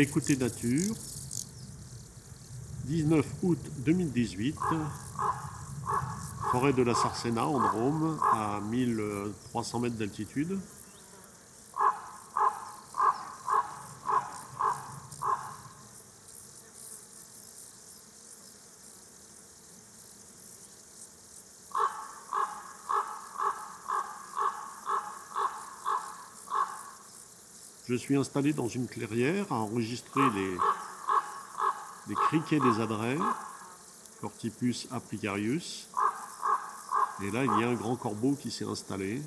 Écoutez Nature, 19 août 2018, forêt de la Sarcena en Drôme, à 1300 mètres d'altitude. Je suis installé dans une clairière à enregistrer les, criquets des adrets, Cortipus aplicarius. Et là, il y a un grand corbeau qui s'est installé.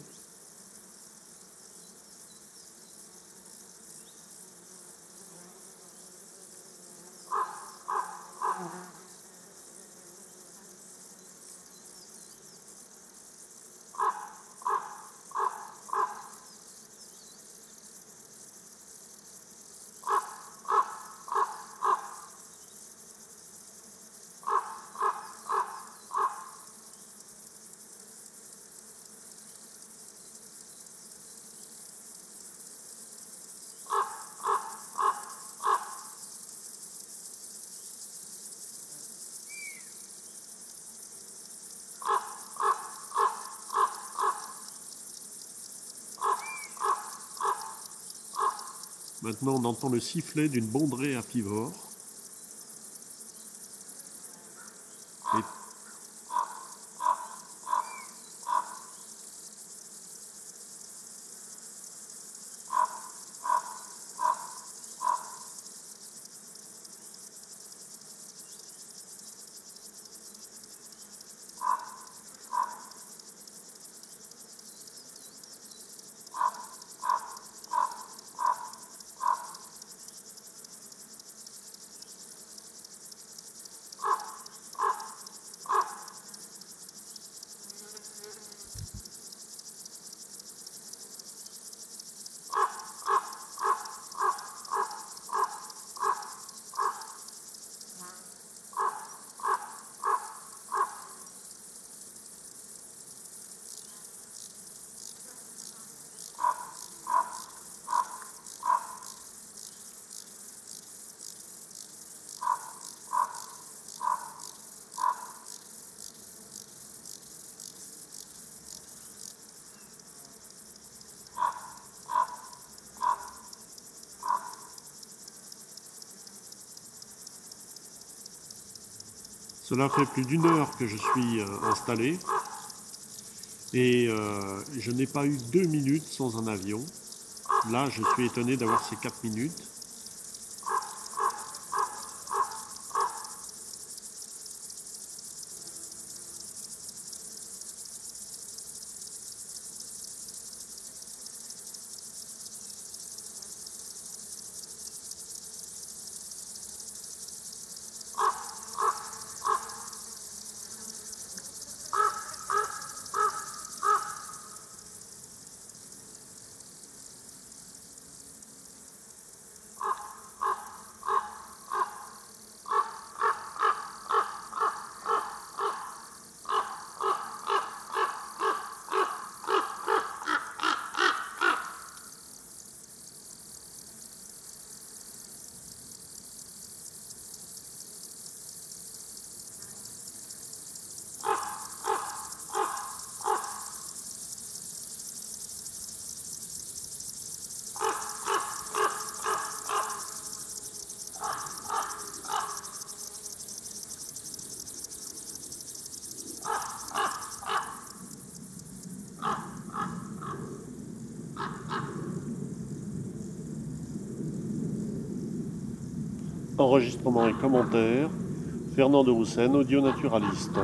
Maintenant, on entend le sifflet d'une bondrée apivore. Cela fait plus d'une heure que je suis euh, installé et euh, je n'ai pas eu deux minutes sans un avion. Là, je suis étonné d'avoir ces quatre minutes. Enregistrement et commentaires, Fernand de Roussen, audio naturaliste.